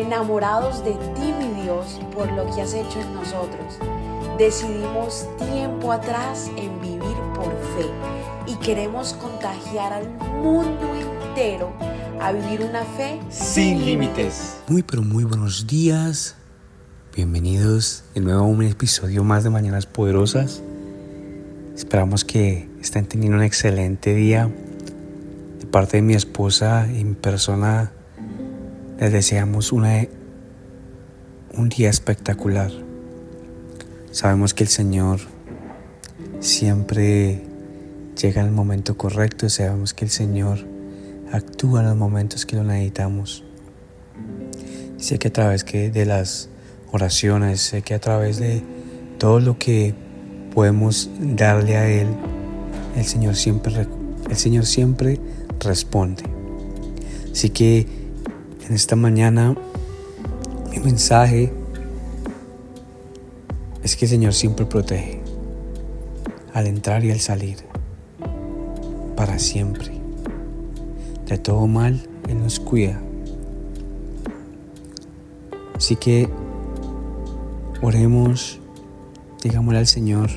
enamorados de ti, mi Dios, por lo que has hecho en nosotros. Decidimos tiempo atrás en vivir por fe y queremos contagiar al mundo entero a vivir una fe sin límites. Muy pero muy buenos días. Bienvenidos de nuevo a un episodio más de Mañanas Poderosas. Esperamos que estén teniendo un excelente día. De parte de mi esposa y mi persona, les deseamos una, un día espectacular. Sabemos que el Señor siempre llega el momento correcto y sabemos que el Señor actúa en los momentos que lo necesitamos. Sé que a través de las oraciones, sé que a través de todo lo que podemos darle a Él, el Señor siempre, el Señor siempre responde. Así que en esta mañana mi mensaje es que el Señor siempre protege al entrar y al salir, para siempre. De todo mal, Él nos cuida. Así que oremos, digámosle al Señor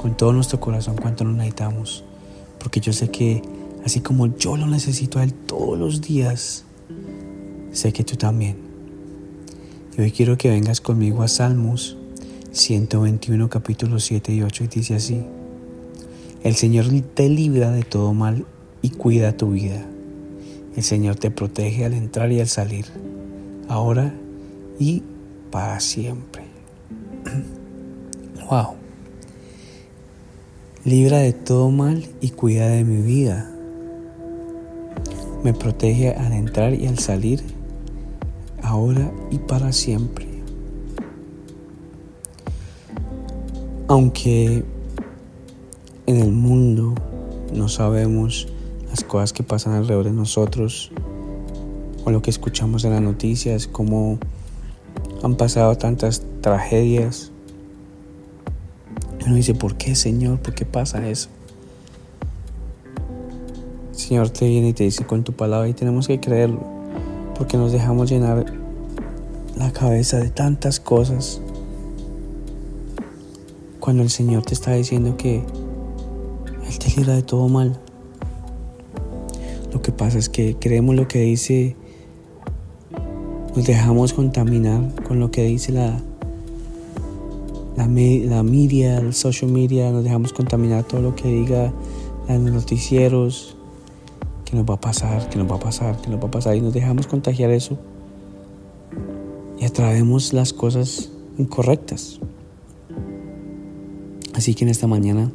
con todo nuestro corazón cuánto nos necesitamos, porque yo sé que así como yo lo necesito a Él todos los días, sé que tú también. Y hoy quiero que vengas conmigo a Salmos 121 capítulo 7 y 8 y dice así, el Señor te libra de todo mal y cuida tu vida. El Señor te protege al entrar y al salir, ahora y para siempre. wow. Libra de todo mal y cuida de mi vida. Me protege al entrar y al salir, ahora y para siempre. Aunque en el mundo no sabemos las cosas que pasan alrededor de nosotros o lo que escuchamos en las noticias, cómo han pasado tantas tragedias. Uno dice, ¿por qué Señor? ¿Por qué pasa eso? El Señor te viene y te dice con tu palabra y tenemos que creerlo, porque nos dejamos llenar la cabeza de tantas cosas. Cuando el Señor te está diciendo que Él te libra de todo mal. Lo que pasa es que creemos lo que dice, nos dejamos contaminar con lo que dice la, la, la media, el social media, nos dejamos contaminar todo lo que diga los noticieros, que nos va a pasar, que nos va a pasar, que nos va a pasar, y nos dejamos contagiar eso atraemos las cosas incorrectas. Así que en esta mañana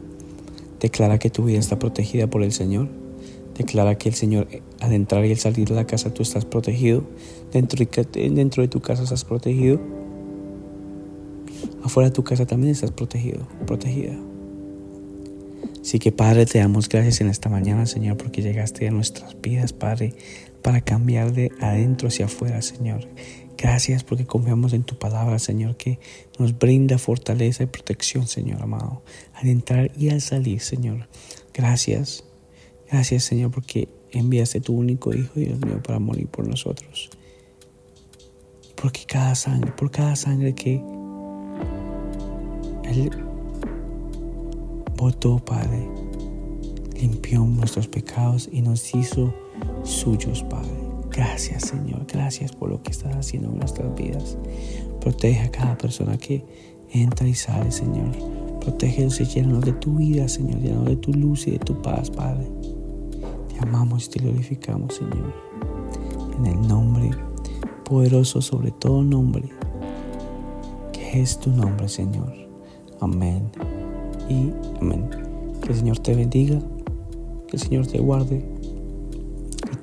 declara que tu vida está protegida por el Señor Declara que el Señor, al entrar y al salir de la casa, tú estás protegido. Dentro de, dentro de tu casa estás protegido. Afuera de tu casa también estás protegido, protegida. Así que Padre, te damos gracias en esta mañana, Señor, porque llegaste a nuestras vidas, Padre, para cambiar de adentro hacia afuera, Señor. Gracias porque confiamos en tu palabra, Señor, que nos brinda fortaleza y protección, Señor amado, al entrar y al salir, Señor. Gracias Gracias Señor porque enviaste tu único Hijo, Dios mío, para morir por nosotros. Porque cada sangre, por cada sangre que Él votó, Padre, limpió nuestros pecados y nos hizo suyos, Padre. Gracias Señor, gracias por lo que estás haciendo en nuestras vidas. Protege a cada persona que entra y sale, Señor. Protégenos y llénanos de tu vida, Señor, llénanos de tu luz y de tu paz, Padre amamos y te glorificamos, Señor. En el nombre poderoso sobre todo nombre, que es tu nombre, Señor. Amén y amén. Que el Señor te bendiga, que el Señor te guarde